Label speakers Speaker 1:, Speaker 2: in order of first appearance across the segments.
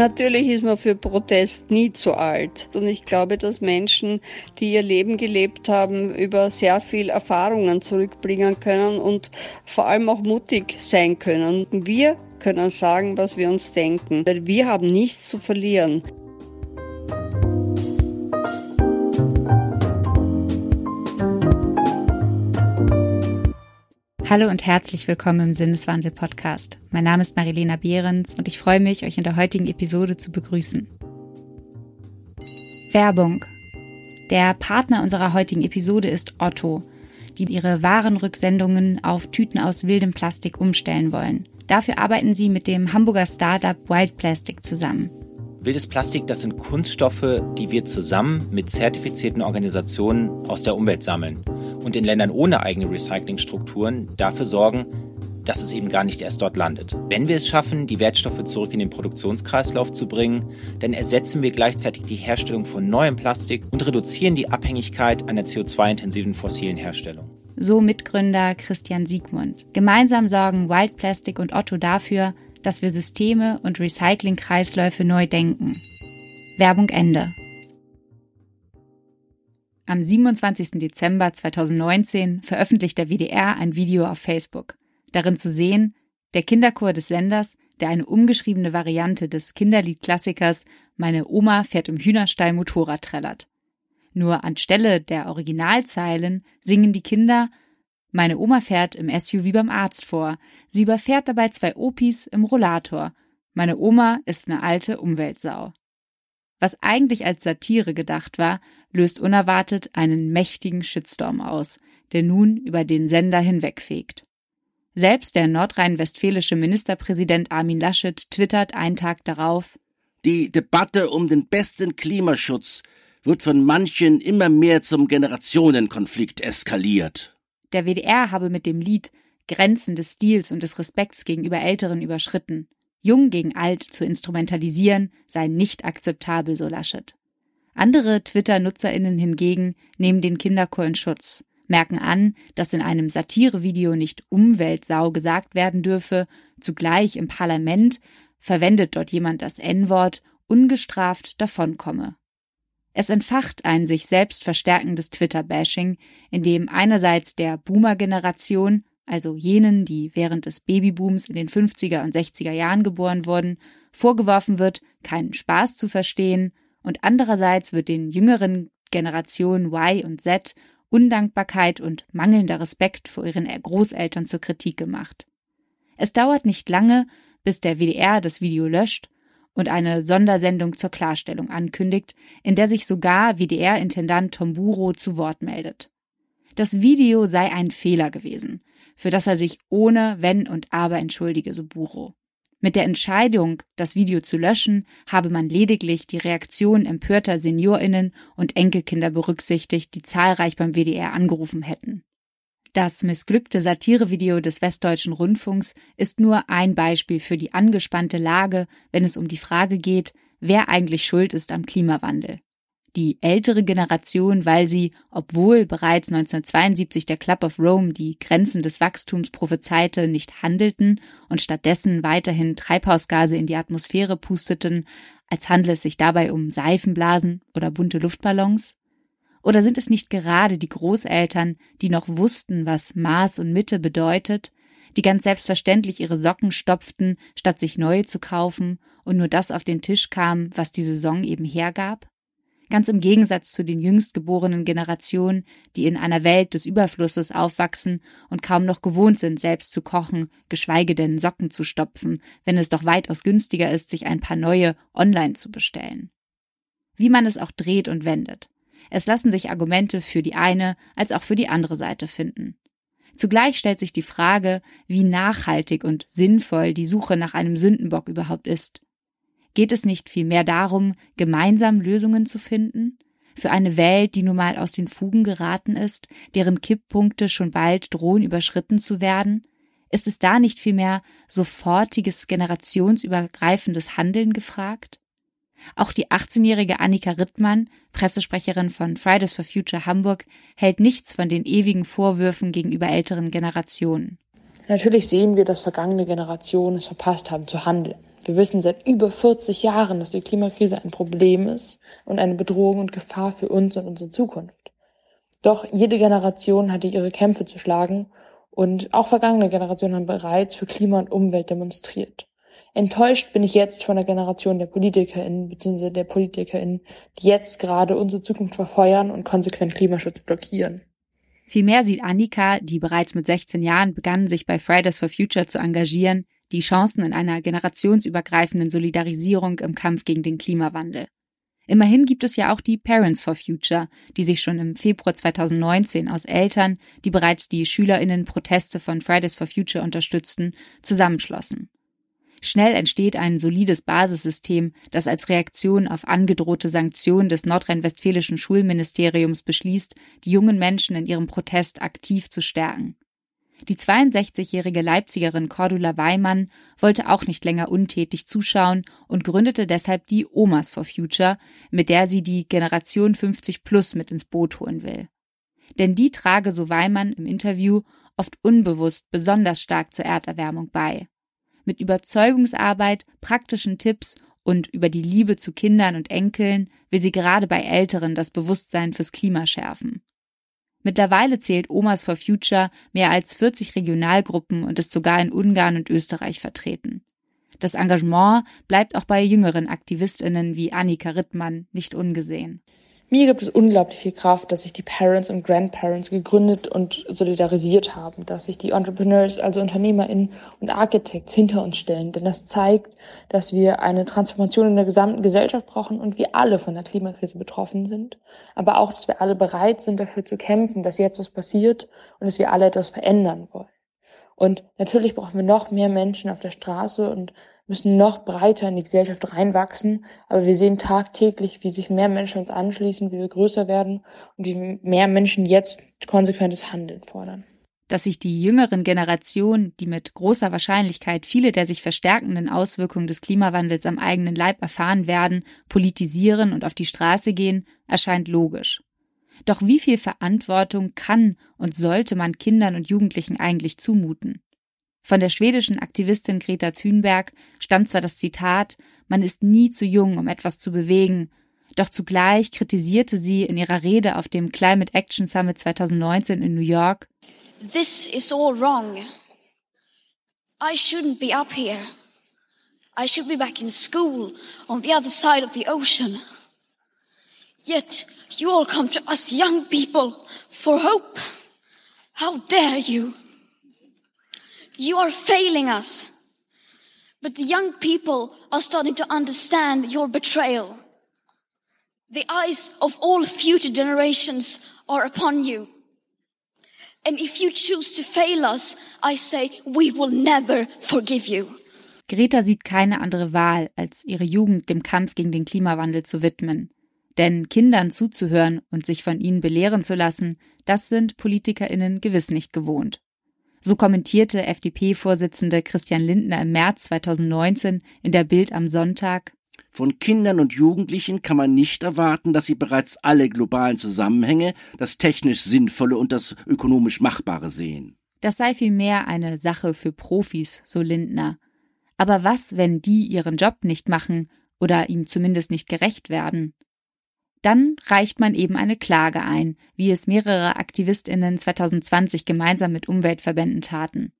Speaker 1: Natürlich ist man für Protest nie zu alt. Und ich glaube, dass Menschen, die ihr Leben gelebt haben, über sehr viel Erfahrungen zurückbringen können und vor allem auch mutig sein können. Wir können sagen, was wir uns denken, weil wir haben nichts zu verlieren.
Speaker 2: Hallo und herzlich willkommen im Sinneswandel Podcast. Mein Name ist Marilena Behrens und ich freue mich, euch in der heutigen Episode zu begrüßen. Werbung. Der Partner unserer heutigen Episode ist Otto, die ihre Warenrücksendungen auf Tüten aus wildem Plastik umstellen wollen. Dafür arbeiten sie mit dem Hamburger Startup Wild Plastic zusammen.
Speaker 3: Wildes Plastik, das sind Kunststoffe, die wir zusammen mit zertifizierten Organisationen aus der Umwelt sammeln und in Ländern ohne eigene Recyclingstrukturen dafür sorgen, dass es eben gar nicht erst dort landet. Wenn wir es schaffen, die Wertstoffe zurück in den Produktionskreislauf zu bringen, dann ersetzen wir gleichzeitig die Herstellung von neuem Plastik und reduzieren die Abhängigkeit der CO2-intensiven fossilen Herstellung.
Speaker 2: So Mitgründer Christian Siegmund. Gemeinsam sorgen Wild Plastic und Otto dafür, dass wir Systeme und Recyclingkreisläufe neu denken. Werbung Ende. Am 27. Dezember 2019 veröffentlicht der WDR ein Video auf Facebook. Darin zu sehen, der Kinderchor des Senders, der eine umgeschriebene Variante des Kinderliedklassikers Meine Oma fährt im Hühnerstall Motorrad trällert. Nur anstelle der Originalzeilen singen die Kinder meine Oma fährt im SUV beim Arzt vor. Sie überfährt dabei zwei Opis im Rollator. Meine Oma ist eine alte Umweltsau. Was eigentlich als Satire gedacht war, löst unerwartet einen mächtigen Shitstorm aus, der nun über den Sender hinwegfegt. Selbst der nordrhein-westfälische Ministerpräsident Armin Laschet twittert einen Tag darauf
Speaker 4: Die Debatte um den besten Klimaschutz wird von manchen immer mehr zum Generationenkonflikt eskaliert.
Speaker 2: Der WDR habe mit dem Lied Grenzen des Stils und des Respekts gegenüber Älteren überschritten. Jung gegen alt zu instrumentalisieren sei nicht akzeptabel, so Laschet. Andere Twitter-NutzerInnen hingegen nehmen den Kinderchor in Schutz, merken an, dass in einem Satirevideo nicht Umweltsau gesagt werden dürfe, zugleich im Parlament verwendet dort jemand das N-Wort, ungestraft davonkomme. Es entfacht ein sich selbst verstärkendes Twitter-Bashing, in dem einerseits der Boomer-Generation, also jenen, die während des Babybooms in den 50er und 60er Jahren geboren wurden, vorgeworfen wird, keinen Spaß zu verstehen, und andererseits wird den jüngeren Generationen Y und Z Undankbarkeit und mangelnder Respekt vor ihren Großeltern zur Kritik gemacht. Es dauert nicht lange, bis der WDR das Video löscht und eine Sondersendung zur Klarstellung ankündigt, in der sich sogar WDR-Intendant Tomburo zu Wort meldet. Das Video sei ein Fehler gewesen, für das er sich ohne Wenn und Aber entschuldige, so Buro. Mit der Entscheidung, das Video zu löschen, habe man lediglich die Reaktion empörter Seniorinnen und Enkelkinder berücksichtigt, die zahlreich beim WDR angerufen hätten. Das missglückte Satirevideo des Westdeutschen Rundfunks ist nur ein Beispiel für die angespannte Lage, wenn es um die Frage geht, wer eigentlich schuld ist am Klimawandel. Die ältere Generation, weil sie, obwohl bereits 1972 der Club of Rome die Grenzen des Wachstums prophezeite, nicht handelten und stattdessen weiterhin Treibhausgase in die Atmosphäre pusteten, als handle es sich dabei um Seifenblasen oder bunte Luftballons? Oder sind es nicht gerade die Großeltern, die noch wussten, was Maß und Mitte bedeutet, die ganz selbstverständlich ihre Socken stopften, statt sich neue zu kaufen und nur das auf den Tisch kam, was die Saison eben hergab? Ganz im Gegensatz zu den jüngst geborenen Generationen, die in einer Welt des Überflusses aufwachsen und kaum noch gewohnt sind, selbst zu kochen, geschweige denn Socken zu stopfen, wenn es doch weitaus günstiger ist, sich ein paar neue online zu bestellen. Wie man es auch dreht und wendet. Es lassen sich Argumente für die eine als auch für die andere Seite finden. Zugleich stellt sich die Frage, wie nachhaltig und sinnvoll die Suche nach einem Sündenbock überhaupt ist. Geht es nicht vielmehr darum, gemeinsam Lösungen zu finden? Für eine Welt, die nun mal aus den Fugen geraten ist, deren Kipppunkte schon bald drohen überschritten zu werden? Ist es da nicht vielmehr sofortiges generationsübergreifendes Handeln gefragt? Auch die 18-jährige Annika Rittmann, Pressesprecherin von Fridays for Future Hamburg, hält nichts von den ewigen Vorwürfen gegenüber älteren Generationen.
Speaker 5: Natürlich sehen wir, dass vergangene Generationen es verpasst haben zu handeln. Wir wissen seit über 40 Jahren, dass die Klimakrise ein Problem ist und eine Bedrohung und Gefahr für uns und unsere Zukunft. Doch jede Generation hatte ihre Kämpfe zu schlagen und auch vergangene Generationen haben bereits für Klima und Umwelt demonstriert. Enttäuscht bin ich jetzt von der Generation der PolitikerInnen bzw. der PolitikerInnen, die jetzt gerade unsere Zukunft verfeuern und konsequent Klimaschutz blockieren.
Speaker 2: Vielmehr sieht Annika, die bereits mit 16 Jahren begann, sich bei Fridays for Future zu engagieren, die Chancen in einer generationsübergreifenden Solidarisierung im Kampf gegen den Klimawandel. Immerhin gibt es ja auch die Parents for Future, die sich schon im Februar 2019 aus Eltern, die bereits die Schülerinnen Proteste von Fridays for Future unterstützten, zusammenschlossen. Schnell entsteht ein solides Basissystem, das als Reaktion auf angedrohte Sanktionen des nordrhein-westfälischen Schulministeriums beschließt, die jungen Menschen in ihrem Protest aktiv zu stärken. Die 62-jährige Leipzigerin Cordula Weimann wollte auch nicht länger untätig zuschauen und gründete deshalb die Omas for Future, mit der sie die Generation 50 Plus mit ins Boot holen will. Denn die trage, so Weimann im Interview, oft unbewusst besonders stark zur Erderwärmung bei mit Überzeugungsarbeit, praktischen Tipps und über die Liebe zu Kindern und Enkeln will sie gerade bei Älteren das Bewusstsein fürs Klima schärfen. Mittlerweile zählt Omas for Future mehr als 40 Regionalgruppen und ist sogar in Ungarn und Österreich vertreten. Das Engagement bleibt auch bei jüngeren Aktivistinnen wie Annika Rittmann nicht ungesehen.
Speaker 5: Mir gibt es unglaublich viel Kraft, dass sich die Parents und Grandparents gegründet und solidarisiert haben, dass sich die Entrepreneurs, also UnternehmerInnen und Architects hinter uns stellen. Denn das zeigt, dass wir eine Transformation in der gesamten Gesellschaft brauchen und wir alle von der Klimakrise betroffen sind. Aber auch, dass wir alle bereit sind, dafür zu kämpfen, dass jetzt was passiert und dass wir alle etwas verändern wollen. Und natürlich brauchen wir noch mehr Menschen auf der Straße und müssen noch breiter in die Gesellschaft reinwachsen. Aber wir sehen tagtäglich, wie sich mehr Menschen uns anschließen, wie wir größer werden und wie mehr Menschen jetzt konsequentes Handeln fordern.
Speaker 2: Dass sich die jüngeren Generationen, die mit großer Wahrscheinlichkeit viele der sich verstärkenden Auswirkungen des Klimawandels am eigenen Leib erfahren werden, politisieren und auf die Straße gehen, erscheint logisch. Doch wie viel Verantwortung kann und sollte man Kindern und Jugendlichen eigentlich zumuten? Von der schwedischen Aktivistin Greta Thunberg stammt zwar das Zitat, man ist nie zu jung, um etwas zu bewegen, doch zugleich kritisierte sie in ihrer Rede auf dem Climate Action Summit 2019 in New York,
Speaker 6: This is all wrong. I shouldn't be up here. I should be back in school on the other side of the ocean. Yet you all come to us young people for hope. How dare you? You are failing us. But the young people are starting to understand your betrayal. The eyes of all future generations are upon you. And if you choose to fail us, I say we will never forgive you.
Speaker 2: Greta sieht keine andere Wahl, als ihre Jugend dem Kampf gegen den Klimawandel zu widmen. Denn Kindern zuzuhören und sich von ihnen belehren zu lassen, das sind PolitikerInnen gewiss nicht gewohnt. So kommentierte FDP-Vorsitzende Christian Lindner im März 2019 in der Bild am Sonntag
Speaker 4: von Kindern und Jugendlichen kann man nicht erwarten, dass sie bereits alle globalen Zusammenhänge, das technisch Sinnvolle und das ökonomisch Machbare sehen.
Speaker 2: Das sei vielmehr eine Sache für Profis, so Lindner. Aber was, wenn die ihren Job nicht machen oder ihm zumindest nicht gerecht werden? Dann reicht man eben eine Klage ein, wie es mehrere Aktivistinnen 2020 gemeinsam mit Umweltverbänden taten.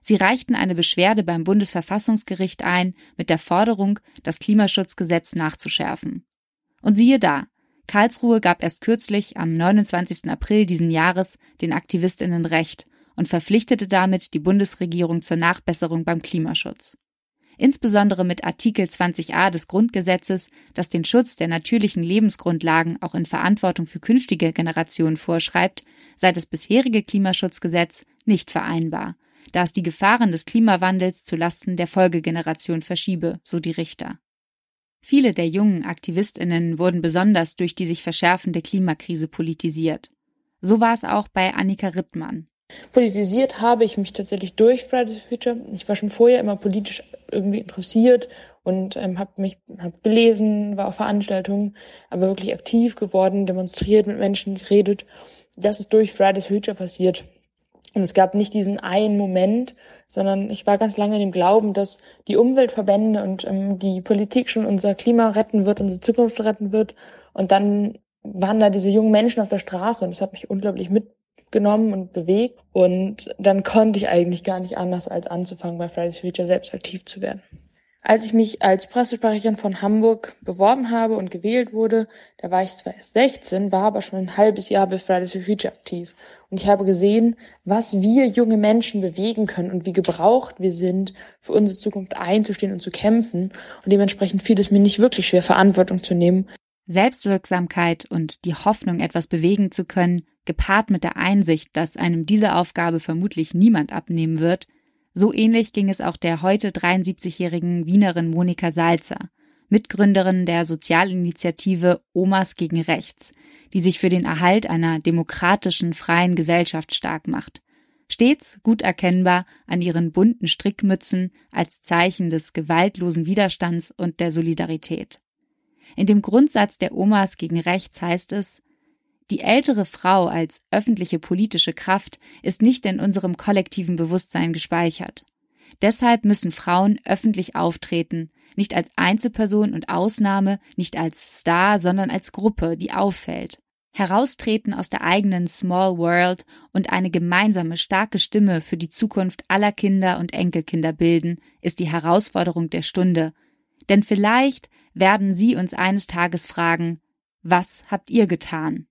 Speaker 2: Sie reichten eine Beschwerde beim Bundesverfassungsgericht ein mit der Forderung, das Klimaschutzgesetz nachzuschärfen. Und siehe da, Karlsruhe gab erst kürzlich am 29. April diesen Jahres den Aktivistinnen Recht und verpflichtete damit die Bundesregierung zur Nachbesserung beim Klimaschutz insbesondere mit Artikel 20a des Grundgesetzes, das den Schutz der natürlichen Lebensgrundlagen auch in Verantwortung für künftige Generationen vorschreibt, sei das bisherige Klimaschutzgesetz nicht vereinbar, da es die Gefahren des Klimawandels zu Lasten der Folgegeneration verschiebe, so die Richter. Viele der jungen Aktivistinnen wurden besonders durch die sich verschärfende Klimakrise politisiert. So war es auch bei Annika Rittmann.
Speaker 5: Politisiert habe ich mich tatsächlich durch Fridays for Future. Ich war schon vorher immer politisch irgendwie interessiert und ähm, habe mich hab gelesen, war auf Veranstaltungen, aber wirklich aktiv geworden, demonstriert, mit Menschen geredet. Das ist durch Fridays for Future passiert. Und es gab nicht diesen einen Moment, sondern ich war ganz lange in dem Glauben, dass die Umweltverbände und ähm, die Politik schon unser Klima retten wird, unsere Zukunft retten wird. Und dann waren da diese jungen Menschen auf der Straße und das hat mich unglaublich mitgenommen und bewegt. Und dann konnte ich eigentlich gar nicht anders, als anzufangen, bei Fridays for Future selbst aktiv zu werden. Als ich mich als Pressesprecherin von Hamburg beworben habe und gewählt wurde, da war ich zwar erst 16, war aber schon ein halbes Jahr bei Fridays for Future aktiv. Und ich habe gesehen, was wir junge Menschen bewegen können und wie gebraucht wir sind, für unsere Zukunft einzustehen und zu kämpfen. Und dementsprechend fiel es mir nicht wirklich schwer, Verantwortung zu nehmen.
Speaker 2: Selbstwirksamkeit und die Hoffnung, etwas bewegen zu können, gepaart mit der Einsicht, dass einem diese Aufgabe vermutlich niemand abnehmen wird, so ähnlich ging es auch der heute 73-jährigen Wienerin Monika Salzer, Mitgründerin der Sozialinitiative Omas gegen Rechts, die sich für den Erhalt einer demokratischen, freien Gesellschaft stark macht. Stets gut erkennbar an ihren bunten Strickmützen als Zeichen des gewaltlosen Widerstands und der Solidarität. In dem Grundsatz der Omas gegen Rechts heißt es, die ältere Frau als öffentliche politische Kraft ist nicht in unserem kollektiven Bewusstsein gespeichert. Deshalb müssen Frauen öffentlich auftreten, nicht als Einzelperson und Ausnahme, nicht als Star, sondern als Gruppe, die auffällt. Heraustreten aus der eigenen Small World und eine gemeinsame starke Stimme für die Zukunft aller Kinder und Enkelkinder bilden, ist die Herausforderung der Stunde. Denn vielleicht werden sie uns eines Tages fragen, was habt ihr getan?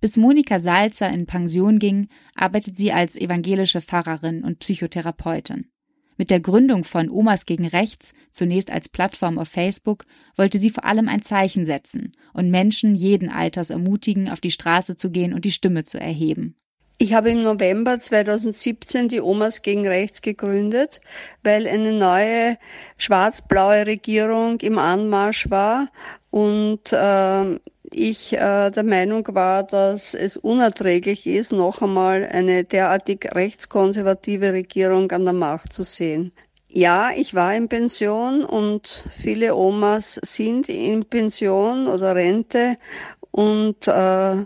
Speaker 2: Bis Monika Salzer in Pension ging, arbeitet sie als evangelische Pfarrerin und Psychotherapeutin. Mit der Gründung von Omas gegen Rechts, zunächst als Plattform auf Facebook, wollte sie vor allem ein Zeichen setzen und Menschen jeden Alters ermutigen, auf die Straße zu gehen und die Stimme zu erheben.
Speaker 1: Ich habe im November 2017 die Omas gegen Rechts gegründet, weil eine neue schwarz-blaue Regierung im Anmarsch war und äh, ich äh, der Meinung war, dass es unerträglich ist, noch einmal eine derartig rechtskonservative Regierung an der Macht zu sehen. Ja, ich war in Pension und viele Omas sind in Pension oder Rente und äh,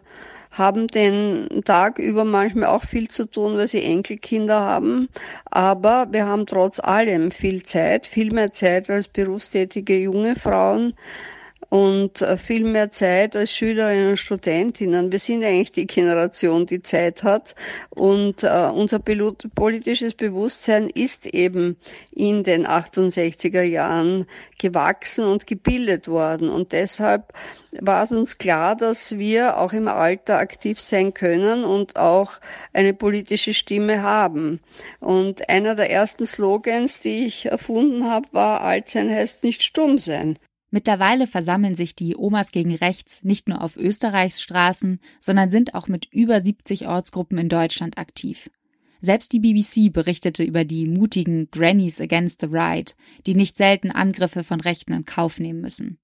Speaker 1: haben den Tag über manchmal auch viel zu tun, weil sie Enkelkinder haben. Aber wir haben trotz allem viel Zeit, viel mehr Zeit als berufstätige junge Frauen und äh, viel mehr Zeit als Schülerinnen und Studentinnen. Wir sind eigentlich die Generation, die Zeit hat und äh, unser politisches Bewusstsein ist eben in den 68er Jahren gewachsen und gebildet worden und deshalb war es uns klar, dass wir auch im Alter aktiv sein können und auch eine politische Stimme haben. Und einer der ersten Slogans, die ich erfunden habe, war Alt sein heißt nicht stumm sein.
Speaker 2: Mittlerweile versammeln sich die Omas gegen Rechts nicht nur auf Österreichs Straßen, sondern sind auch mit über 70 Ortsgruppen in Deutschland aktiv. Selbst die BBC berichtete über die mutigen Grannies Against the Right, die nicht selten Angriffe von Rechten in Kauf nehmen müssen.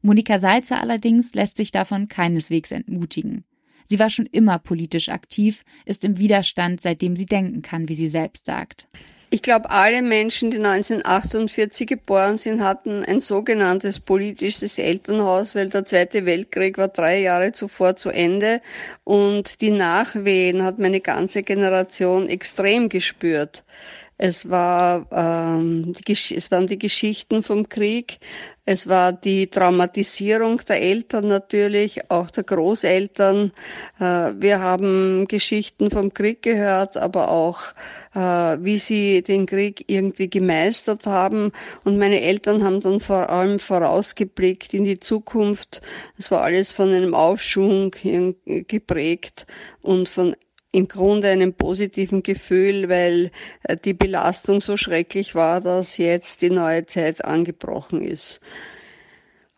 Speaker 2: Monika Salzer allerdings lässt sich davon keineswegs entmutigen. Sie war schon immer politisch aktiv, ist im Widerstand, seitdem sie denken kann, wie sie selbst sagt.
Speaker 1: Ich glaube, alle Menschen, die 1948 geboren sind, hatten ein sogenanntes politisches Elternhaus, weil der Zweite Weltkrieg war drei Jahre zuvor zu Ende und die Nachwehen hat meine ganze Generation extrem gespürt. Es war, ähm, die, es waren die Geschichten vom Krieg, es war die Traumatisierung der Eltern natürlich, auch der Großeltern. Äh, wir haben Geschichten vom Krieg gehört, aber auch, äh, wie sie den Krieg irgendwie gemeistert haben. Und meine Eltern haben dann vor allem vorausgeblickt in die Zukunft. Es war alles von einem Aufschwung geprägt und von im Grunde einem positiven Gefühl, weil äh, die Belastung so schrecklich war, dass jetzt die neue Zeit angebrochen ist.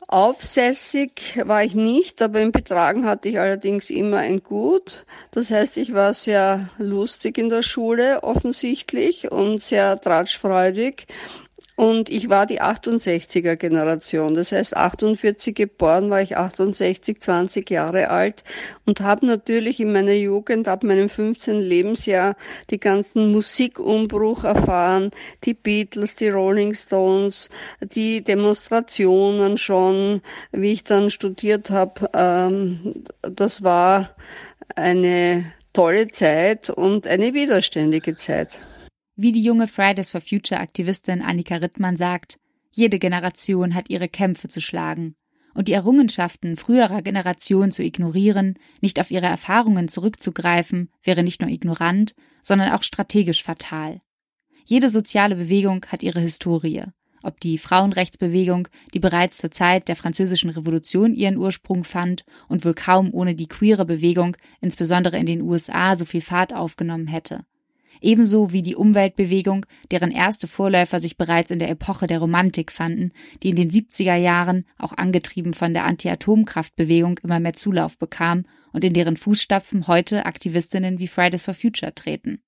Speaker 1: Aufsässig war ich nicht, aber im Betragen hatte ich allerdings immer ein Gut. Das heißt, ich war sehr lustig in der Schule offensichtlich und sehr tratschfreudig und ich war die 68er Generation. Das heißt, 48 geboren war ich 68, 20 Jahre alt und habe natürlich in meiner Jugend ab meinem 15. Lebensjahr die ganzen Musikumbruch erfahren, die Beatles, die Rolling Stones, die Demonstrationen schon, wie ich dann studiert habe. Ähm, das war eine tolle Zeit und eine widerständige Zeit.
Speaker 2: Wie die junge Fridays for Future Aktivistin Annika Rittmann sagt, jede Generation hat ihre Kämpfe zu schlagen. Und die Errungenschaften früherer Generationen zu ignorieren, nicht auf ihre Erfahrungen zurückzugreifen, wäre nicht nur ignorant, sondern auch strategisch fatal. Jede soziale Bewegung hat ihre Historie. Ob die Frauenrechtsbewegung, die bereits zur Zeit der Französischen Revolution ihren Ursprung fand und wohl kaum ohne die queere Bewegung, insbesondere in den USA, so viel Fahrt aufgenommen hätte ebenso wie die Umweltbewegung, deren erste Vorläufer sich bereits in der Epoche der Romantik fanden, die in den 70er Jahren, auch angetrieben von der Anti-Atomkraftbewegung, immer mehr Zulauf bekam und in deren Fußstapfen heute Aktivistinnen wie Fridays for Future treten.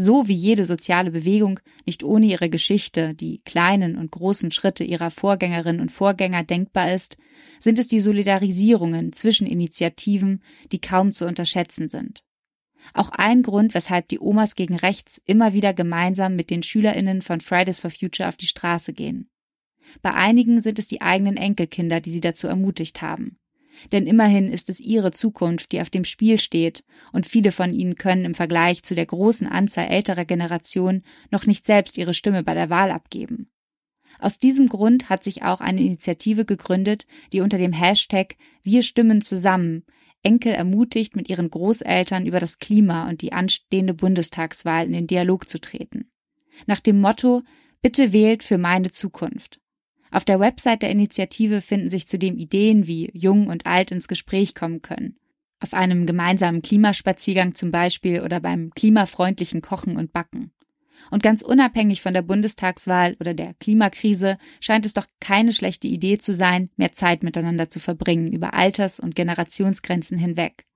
Speaker 2: So wie jede soziale Bewegung nicht ohne ihre Geschichte, die kleinen und großen Schritte ihrer Vorgängerinnen und Vorgänger denkbar ist, sind es die Solidarisierungen zwischen Initiativen, die kaum zu unterschätzen sind. Auch ein Grund, weshalb die Omas gegen Rechts immer wieder gemeinsam mit den SchülerInnen von Fridays for Future auf die Straße gehen. Bei einigen sind es die eigenen Enkelkinder, die sie dazu ermutigt haben. Denn immerhin ist es ihre Zukunft, die auf dem Spiel steht, und viele von ihnen können im Vergleich zu der großen Anzahl älterer Generationen noch nicht selbst ihre Stimme bei der Wahl abgeben. Aus diesem Grund hat sich auch eine Initiative gegründet, die unter dem Hashtag Wir stimmen zusammen Enkel ermutigt, mit ihren Großeltern über das Klima und die anstehende Bundestagswahl in den Dialog zu treten. Nach dem Motto Bitte wählt für meine Zukunft. Auf der Website der Initiative finden sich zudem Ideen, wie jung und alt ins Gespräch kommen können. Auf einem gemeinsamen Klimaspaziergang zum Beispiel oder beim klimafreundlichen Kochen und Backen. Und ganz unabhängig von der Bundestagswahl oder der Klimakrise scheint es doch keine schlechte Idee zu sein, mehr Zeit miteinander zu verbringen über Alters- und Generationsgrenzen hinweg.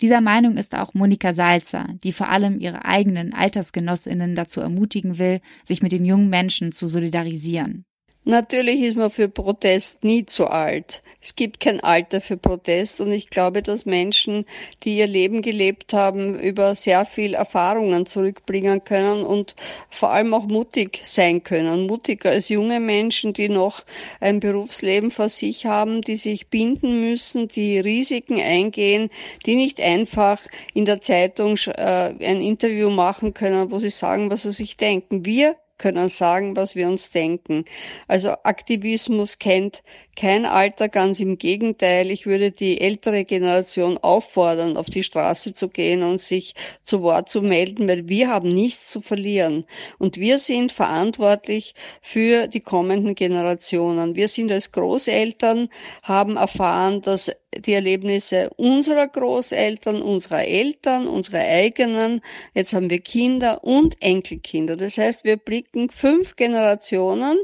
Speaker 2: Dieser Meinung ist auch Monika Salzer, die vor allem ihre eigenen Altersgenossinnen dazu ermutigen will, sich mit den jungen Menschen zu solidarisieren.
Speaker 1: Natürlich ist man für Protest nie zu alt. Es gibt kein Alter für Protest und ich glaube, dass Menschen, die ihr Leben gelebt haben, über sehr viel Erfahrungen zurückbringen können und vor allem auch mutig sein können. Mutiger als junge Menschen, die noch ein Berufsleben vor sich haben, die sich binden müssen, die Risiken eingehen, die nicht einfach in der Zeitung äh, ein Interview machen können, wo sie sagen, was sie sich denken. Wir können sagen, was wir uns denken. Also Aktivismus kennt kein Alter, ganz im Gegenteil. Ich würde die ältere Generation auffordern, auf die Straße zu gehen und sich zu Wort zu melden, weil wir haben nichts zu verlieren. Und wir sind verantwortlich für die kommenden Generationen. Wir sind als Großeltern, haben erfahren, dass die Erlebnisse unserer Großeltern, unserer Eltern, unserer eigenen, jetzt haben wir Kinder und Enkelkinder. Das heißt, wir blicken fünf Generationen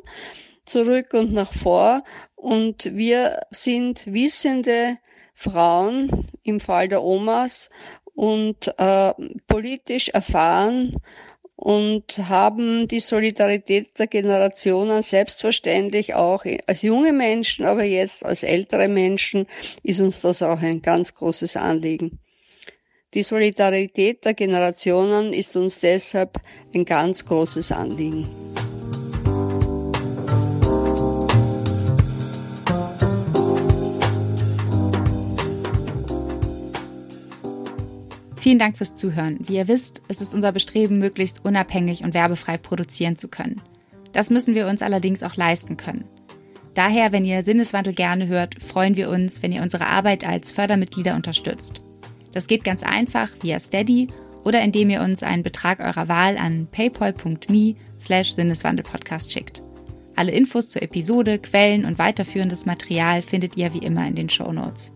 Speaker 1: zurück und nach vor und wir sind wissende Frauen im Fall der Omas und äh, politisch erfahren und haben die Solidarität der Generationen selbstverständlich auch als junge Menschen, aber jetzt als ältere Menschen ist uns das auch ein ganz großes Anliegen. Die Solidarität der Generationen ist uns deshalb ein ganz großes Anliegen.
Speaker 2: Vielen Dank fürs Zuhören. Wie ihr wisst, ist es unser Bestreben, möglichst unabhängig und werbefrei produzieren zu können. Das müssen wir uns allerdings auch leisten können. Daher, wenn ihr Sinneswandel gerne hört, freuen wir uns, wenn ihr unsere Arbeit als Fördermitglieder unterstützt. Das geht ganz einfach via Steady oder indem ihr uns einen Betrag eurer Wahl an paypal.me slash Sinneswandelpodcast schickt. Alle Infos zur Episode, Quellen und weiterführendes Material findet ihr wie immer in den Show Notes.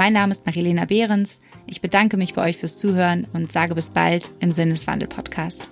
Speaker 2: Mein Name ist Marilena Behrens. Ich bedanke mich bei euch fürs Zuhören und sage bis bald im Sinneswandel-Podcast.